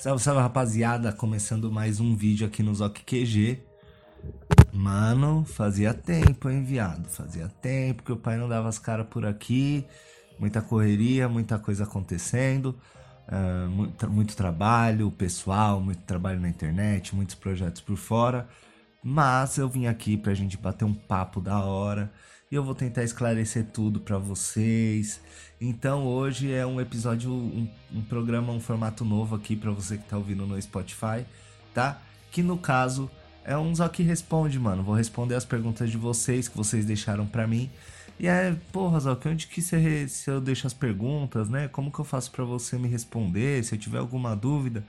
Salve, salve rapaziada, começando mais um vídeo aqui no Zoc QG. Mano, fazia tempo, hein, viado? Fazia tempo que o pai não dava as caras por aqui. Muita correria, muita coisa acontecendo. Uh, muito, muito trabalho pessoal, muito trabalho na internet, muitos projetos por fora. Mas eu vim aqui pra gente bater um papo da hora e eu vou tentar esclarecer tudo para vocês. Então hoje é um episódio, um, um programa, um formato novo aqui para você que tá ouvindo no Spotify, tá? Que no caso é um só que responde, mano. Vou responder as perguntas de vocês que vocês deixaram para mim. E é, porra, Zoc, onde que você, se eu deixo as perguntas, né? Como que eu faço para você me responder? Se eu tiver alguma dúvida,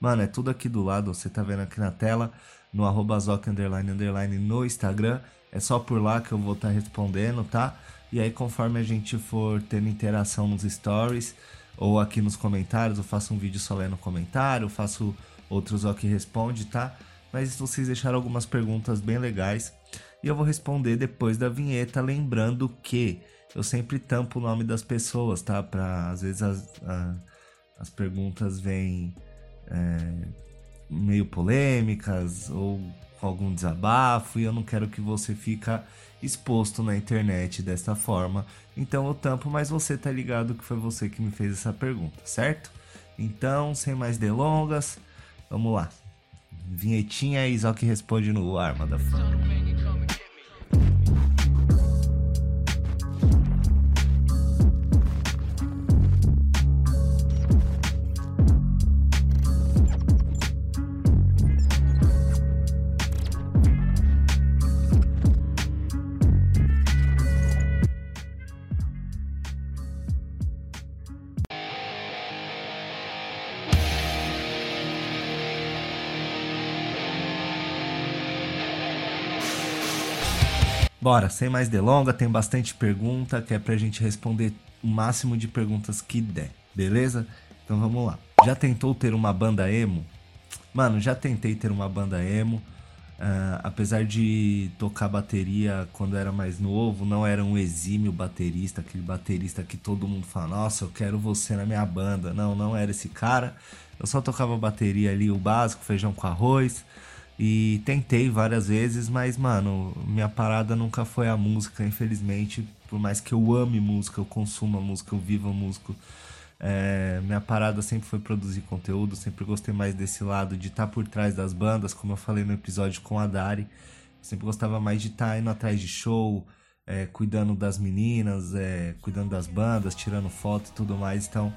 mano, é tudo aqui do lado, você tá vendo aqui na tela, no arroba Zoc underline underline no Instagram. É só por lá que eu vou estar tá respondendo, tá? E aí, conforme a gente for tendo interação nos stories ou aqui nos comentários, eu faço um vídeo só lendo comentário, faço outros ó que responde, tá? Mas vocês deixaram algumas perguntas bem legais e eu vou responder depois da vinheta, lembrando que eu sempre tampo o nome das pessoas, tá? Pra às vezes as, a, as perguntas vêm é, meio polêmicas ou com algum desabafo e eu não quero que você fica exposto na internet desta forma. Então eu tampo, mas você tá ligado que foi você que me fez essa pergunta, certo? Então, sem mais delongas, vamos lá. Vinhetinha e Isaac responde no ar, motherfucker. Bora, sem mais delonga, tem bastante pergunta que é pra gente responder o máximo de perguntas que der, beleza? Então vamos lá. Já tentou ter uma banda emo? Mano, já tentei ter uma banda emo. Uh, apesar de tocar bateria quando era mais novo, não era um exímio baterista, aquele baterista que todo mundo fala, nossa, eu quero você na minha banda. Não, não era esse cara. Eu só tocava bateria ali, o básico, feijão com arroz. E tentei várias vezes, mas, mano, minha parada nunca foi a música, infelizmente. Por mais que eu ame música, eu consuma música, eu viva música. É, minha parada sempre foi produzir conteúdo, sempre gostei mais desse lado de estar tá por trás das bandas, como eu falei no episódio com a Dari. Sempre gostava mais de estar tá indo atrás de show, é, cuidando das meninas, é, cuidando das bandas, tirando foto e tudo mais. Então,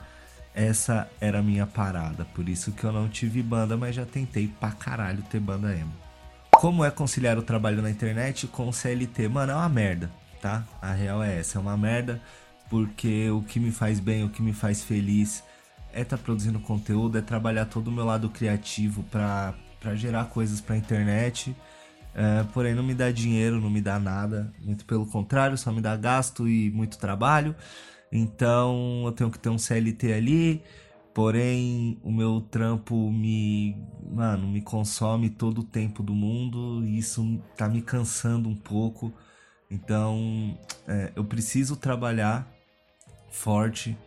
essa era a minha parada, por isso que eu não tive banda, mas já tentei pra caralho ter banda emo. Como é conciliar o trabalho na internet com o CLT? Mano, é uma merda, tá? A real é essa, é uma merda, porque o que me faz bem, o que me faz feliz é estar tá produzindo conteúdo, é trabalhar todo o meu lado criativo pra, pra gerar coisas pra internet. É, porém, não me dá dinheiro, não me dá nada, muito pelo contrário, só me dá gasto e muito trabalho. Então eu tenho que ter um CLT ali, porém o meu trampo me, mano, me consome todo o tempo do mundo e isso tá me cansando um pouco. Então é, eu preciso trabalhar forte,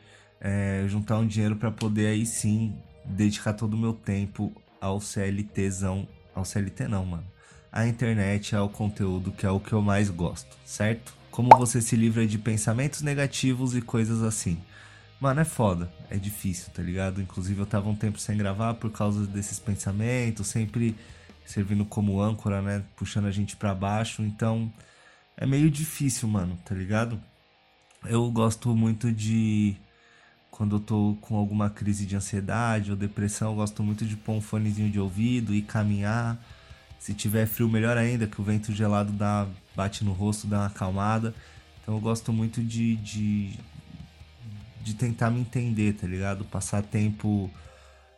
é, juntar um dinheiro para poder aí sim dedicar todo o meu tempo ao CLTzão, ao CLT não, mano, à internet, ao conteúdo que é o que eu mais gosto, certo? Como você se livra de pensamentos negativos e coisas assim. Mano, é foda. É difícil, tá ligado? Inclusive eu tava um tempo sem gravar por causa desses pensamentos, sempre servindo como âncora, né? Puxando a gente para baixo. Então é meio difícil, mano, tá ligado? Eu gosto muito de. Quando eu tô com alguma crise de ansiedade ou depressão, eu gosto muito de pôr um fonezinho de ouvido e caminhar. Se tiver frio, melhor ainda, que o vento gelado dá bate no rosto, dá uma acalmada. Então eu gosto muito de, de, de tentar me entender, tá ligado? Passar tempo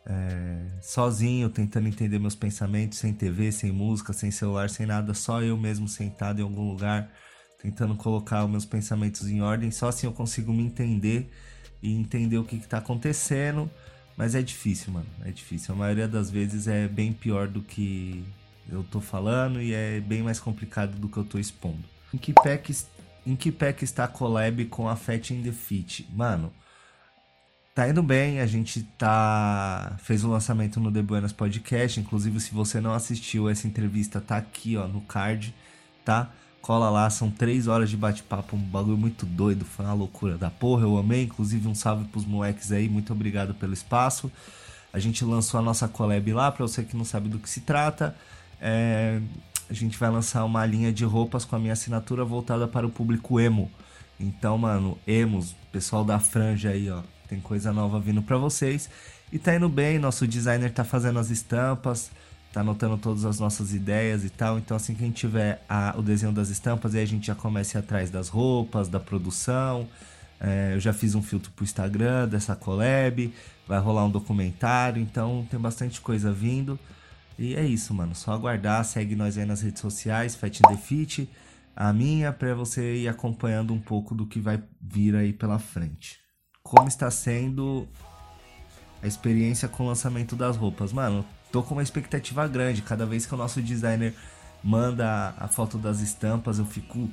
é, sozinho, tentando entender meus pensamentos, sem TV, sem música, sem celular, sem nada, só eu mesmo sentado em algum lugar, tentando colocar os meus pensamentos em ordem. Só assim eu consigo me entender e entender o que, que tá acontecendo. Mas é difícil, mano. É difícil. A maioria das vezes é bem pior do que eu tô falando e é bem mais complicado do que eu tô expondo. Em que que, em que, que está a collab com a Fat in the Fit? Mano, tá indo bem, a gente tá fez o lançamento no The Buenas Podcast, inclusive se você não assistiu essa entrevista, tá aqui, ó, no card, tá? Cola lá, são três horas de bate-papo, um bagulho muito doido, foi uma loucura da porra, eu amei, inclusive um salve pros moleques aí, muito obrigado pelo espaço. A gente lançou a nossa collab lá, pra você que não sabe do que se trata. É, a gente vai lançar uma linha de roupas com a minha assinatura voltada para o público emo. Então, mano, emos, pessoal da franja aí, ó, tem coisa nova vindo para vocês. E tá indo bem, nosso designer tá fazendo as estampas, tá anotando todas as nossas ideias e tal. Então, assim que a gente tiver a, o desenho das estampas, aí a gente já começa a ir atrás das roupas, da produção. É, eu já fiz um filtro pro Instagram dessa collab, vai rolar um documentário, então tem bastante coisa vindo. E é isso, mano. Só aguardar, segue nós aí nas redes sociais, Fight in the Fit, a minha, pra você ir acompanhando um pouco do que vai vir aí pela frente. Como está sendo a experiência com o lançamento das roupas? Mano, tô com uma expectativa grande. Cada vez que o nosso designer manda a foto das estampas, eu fico.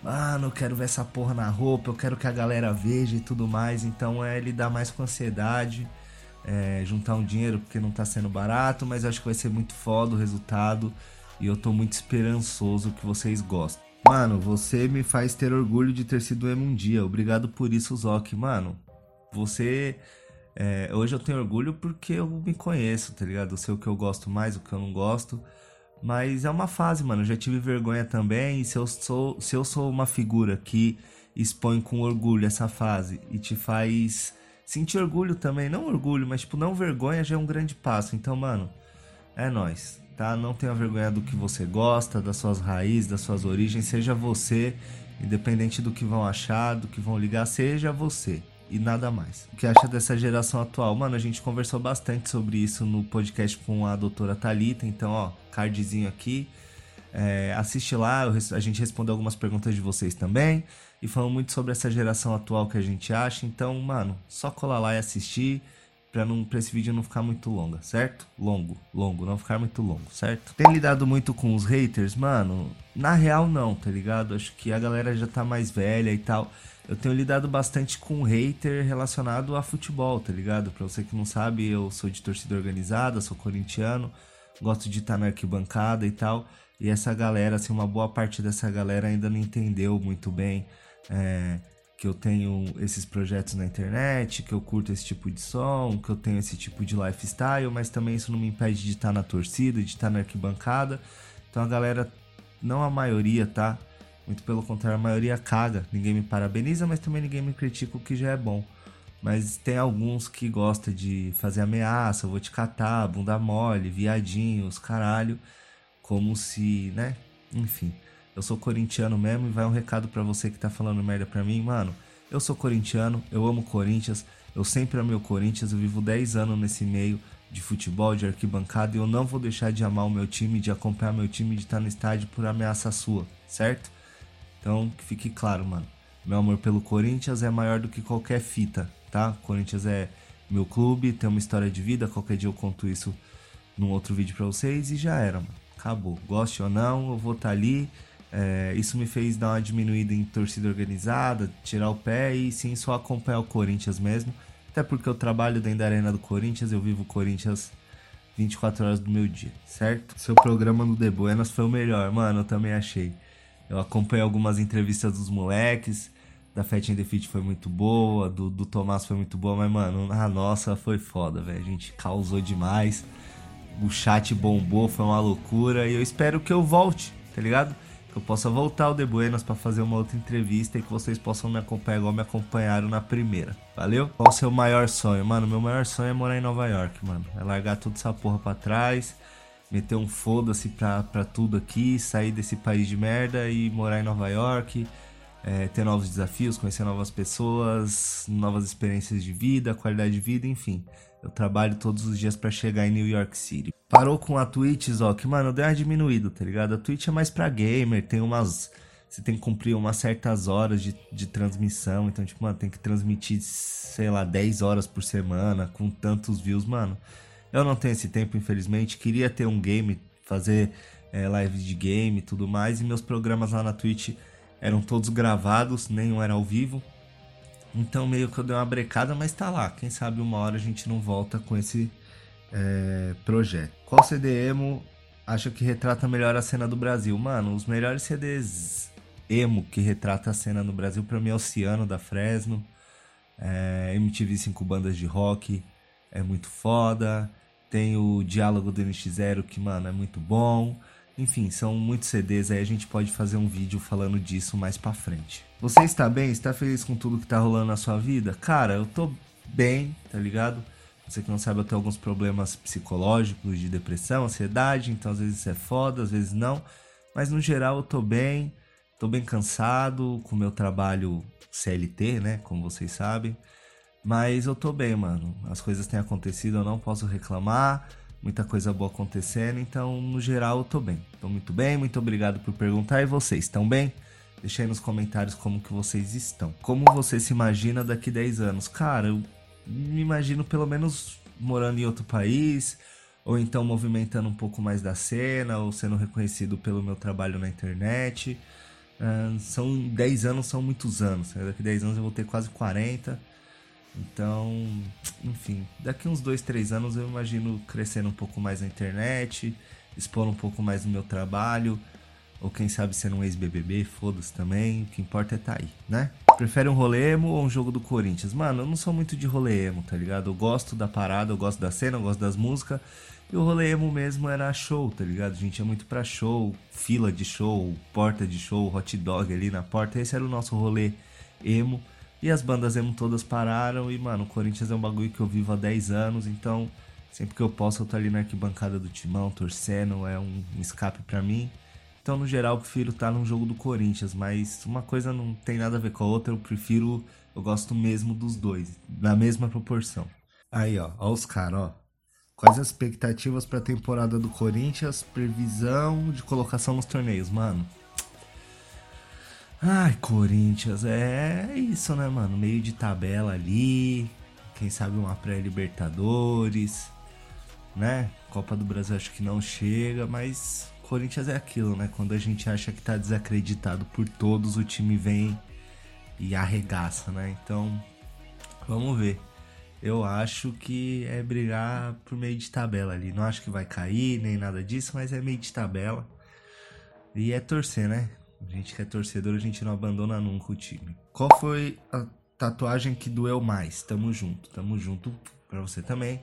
Mano, eu quero ver essa porra na roupa, eu quero que a galera veja e tudo mais. Então é lidar mais com ansiedade é, juntar um dinheiro porque não tá sendo barato, mas acho que vai ser muito foda o resultado e eu tô muito esperançoso que vocês gostem. Mano, você me faz ter orgulho de ter sido emo um dia. Obrigado por isso, Zoc. Mano, você. É, hoje eu tenho orgulho porque eu me conheço, tá ligado? Eu sei o que eu gosto mais, o que eu não gosto. Mas é uma fase, mano. Eu já tive vergonha também. E se eu sou, se eu sou uma figura que expõe com orgulho essa fase e te faz sentir orgulho também, não orgulho, mas tipo, não vergonha já é um grande passo. Então, mano, é nós, tá? Não tenha vergonha do que você gosta, das suas raízes, das suas origens, seja você, independente do que vão achar, do que vão ligar, seja você e nada mais. O que acha dessa geração atual? Mano, a gente conversou bastante sobre isso no podcast com a doutora Talita, então, ó, cardzinho aqui. É, assiste lá, a gente respondeu algumas perguntas de vocês também e falando muito sobre essa geração atual que a gente acha. Então, mano, só colar lá e assistir para não pra esse vídeo não ficar muito longa, certo? Longo, longo, não ficar muito longo, certo? Tem lidado muito com os haters, mano? Na real não, tá ligado? Acho que a galera já tá mais velha e tal. Eu tenho lidado bastante com hater relacionado a futebol, tá ligado? Pra você que não sabe, eu sou de torcida organizada, sou corintiano, gosto de estar na arquibancada e tal. E essa galera, assim, uma boa parte dessa galera ainda não entendeu muito bem é, que eu tenho esses projetos na internet, que eu curto esse tipo de som, que eu tenho esse tipo de lifestyle, mas também isso não me impede de estar na torcida, de estar na arquibancada. Então a galera, não a maioria, tá? Muito pelo contrário, a maioria caga. Ninguém me parabeniza, mas também ninguém me critica, o que já é bom. Mas tem alguns que gostam de fazer ameaça, vou te catar, bunda mole, viadinhos, caralho. Como se, né? Enfim. Eu sou corintiano mesmo e vai um recado para você que tá falando merda pra mim, mano. Eu sou corintiano, eu amo Corinthians, eu sempre amei o Corinthians, eu vivo 10 anos nesse meio de futebol, de arquibancada e eu não vou deixar de amar o meu time, de acompanhar meu time, de estar no estádio por ameaça sua, certo? Então, que fique claro, mano. Meu amor pelo Corinthians é maior do que qualquer fita, tá? Corinthians é meu clube, tem uma história de vida, qualquer dia eu conto isso num outro vídeo pra vocês e já era, mano. Acabou. Goste ou não, eu vou estar tá ali é, isso me fez dar uma diminuída em torcida organizada, tirar o pé e sim só acompanhar o Corinthians mesmo. Até porque eu trabalho dentro da arena do Corinthians, eu vivo o Corinthians 24 horas do meu dia, certo? Seu programa no The Buenas foi o melhor, mano, eu também achei. Eu acompanhei algumas entrevistas dos moleques, da Fat and the Fit foi muito boa, do, do Tomás foi muito boa, mas, mano, a nossa foi foda, velho. A gente causou demais. O chat bombou, foi uma loucura. E eu espero que eu volte, tá ligado? eu possa voltar ao The Buenas para fazer uma outra entrevista e que vocês possam me acompanhar igual me acompanharam na primeira. Valeu? Qual o seu maior sonho? Mano, meu maior sonho é morar em Nova York, mano. É largar toda essa porra pra trás, meter um foda-se pra, pra tudo aqui, sair desse país de merda e morar em Nova York. É, ter novos desafios, conhecer novas pessoas, novas experiências de vida, qualidade de vida, enfim. Eu trabalho todos os dias para chegar em New York City. Parou com a Twitch, ó, que, mano, deu uma diminuída, tá ligado? A Twitch é mais pra gamer, tem umas. Você tem que cumprir umas certas horas de, de transmissão. Então, tipo, mano, tem que transmitir, sei lá, 10 horas por semana, com tantos views, mano. Eu não tenho esse tempo, infelizmente. Queria ter um game, fazer é, lives de game e tudo mais. E meus programas lá na Twitch eram todos gravados, nenhum era ao vivo. Então meio que eu dei uma brecada, mas tá lá. Quem sabe uma hora a gente não volta com esse é, projeto. Qual CD emo acha que retrata melhor a cena do Brasil? Mano, os melhores CDs emo que retrata a cena no Brasil pra mim é Oceano da Fresno, é, MTV 5 bandas de rock, é muito foda. Tem o Diálogo do NX0 que, mano, é muito bom. Enfim, são muitos CDs aí, a gente pode fazer um vídeo falando disso mais pra frente. Você está bem? Está feliz com tudo que tá rolando na sua vida? Cara, eu tô bem, tá ligado? Você que não sabe, eu tenho alguns problemas psicológicos, de depressão, ansiedade, então às vezes é foda, às vezes não. Mas no geral eu tô bem, tô bem cansado com o meu trabalho CLT, né? Como vocês sabem. Mas eu tô bem, mano. As coisas têm acontecido, eu não posso reclamar muita coisa boa acontecendo, então no geral eu tô bem. Tô muito bem, muito obrigado por perguntar. E vocês, estão bem? Deixa aí nos comentários como que vocês estão. Como você se imagina daqui 10 anos? Cara, eu me imagino pelo menos morando em outro país, ou então movimentando um pouco mais da cena, ou sendo reconhecido pelo meu trabalho na internet. Uh, são 10 anos, são muitos anos. Né? Daqui 10 anos eu vou ter quase 40. Então, enfim, daqui uns dois, três anos eu imagino crescendo um pouco mais na internet, expor um pouco mais no meu trabalho, ou quem sabe sendo um ex-BBB, foda-se também, o que importa é tá aí, né? Prefere um rolê emo ou um jogo do Corinthians? Mano, eu não sou muito de rolê emo, tá ligado? Eu gosto da parada, eu gosto da cena, eu gosto das músicas, e o rolê emo mesmo era show, tá ligado? A gente ia muito pra show, fila de show, porta de show, hot dog ali na porta, esse era o nosso rolê emo. E as bandas emo todas pararam e, mano, o Corinthians é um bagulho que eu vivo há 10 anos, então sempre que eu posso eu tô ali na arquibancada do Timão, torcendo, é um, escape para mim. Então, no geral, eu prefiro estar num jogo do Corinthians, mas uma coisa não tem nada a ver com a outra, eu prefiro, eu gosto mesmo dos dois, na mesma proporção. Aí, ó, ó os caras, ó. Quais as expectativas para a temporada do Corinthians? Previsão de colocação nos torneios, mano. Ai, Corinthians, é isso, né, mano? Meio de tabela ali. Quem sabe uma pré-Libertadores, né? Copa do Brasil acho que não chega, mas Corinthians é aquilo, né? Quando a gente acha que tá desacreditado por todos, o time vem e arregaça, né? Então, vamos ver. Eu acho que é brigar por meio de tabela ali. Não acho que vai cair nem nada disso, mas é meio de tabela. E é torcer, né? A gente que é torcedor, a gente não abandona nunca o time. Qual foi a tatuagem que doeu mais? Tamo junto, tamo junto pra você também.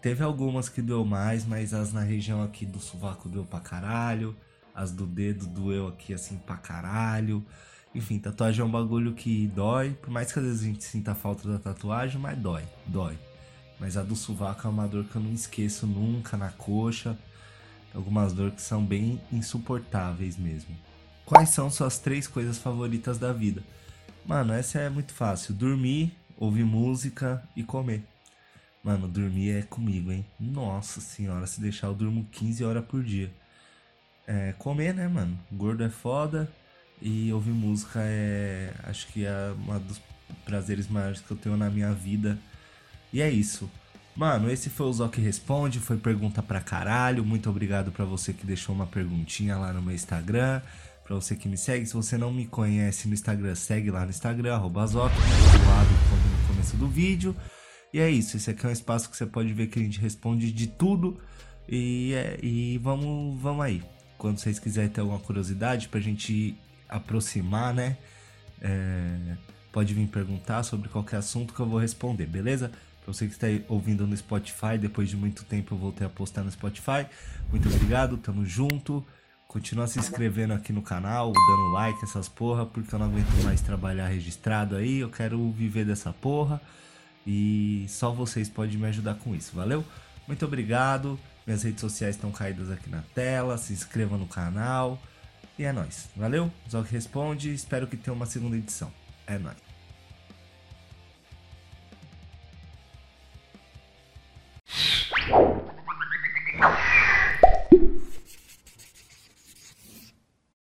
Teve algumas que doeu mais, mas as na região aqui do sovaco doeu pra caralho. As do dedo doeu aqui assim pra caralho. Enfim, tatuagem é um bagulho que dói. Por mais que às vezes a gente sinta falta da tatuagem, mas dói, dói. Mas a do sovaco é uma dor que eu não esqueço nunca na coxa. Algumas dores que são bem insuportáveis mesmo. Quais são suas três coisas favoritas da vida? Mano, essa é muito fácil. Dormir, ouvir música e comer. Mano, dormir é comigo, hein? Nossa senhora, se deixar eu durmo 15 horas por dia. É, comer, né, mano? Gordo é foda. E ouvir música é. Acho que é um dos prazeres maiores que eu tenho na minha vida. E é isso. Mano, esse foi o Zoc Responde. Foi pergunta pra caralho. Muito obrigado pra você que deixou uma perguntinha lá no meu Instagram para você que me segue. Se você não me conhece no Instagram, segue lá no Instagram, arroba do lado como no começo do vídeo. E é isso, esse aqui é um espaço que você pode ver que a gente responde de tudo. E, é, e vamos, vamos aí. Quando vocês quiserem ter alguma curiosidade pra gente aproximar, né? É, pode vir perguntar sobre qualquer assunto que eu vou responder, beleza? Pra você que está ouvindo no Spotify, depois de muito tempo eu voltei a postar no Spotify. Muito obrigado, tamo junto. Continua se inscrevendo aqui no canal, dando like, essas porra, porque eu não aguento mais trabalhar registrado aí. Eu quero viver dessa porra. E só vocês podem me ajudar com isso, valeu? Muito obrigado. Minhas redes sociais estão caídas aqui na tela. Se inscreva no canal. E é nóis. Valeu? Zoc Responde. Espero que tenha uma segunda edição. É nóis.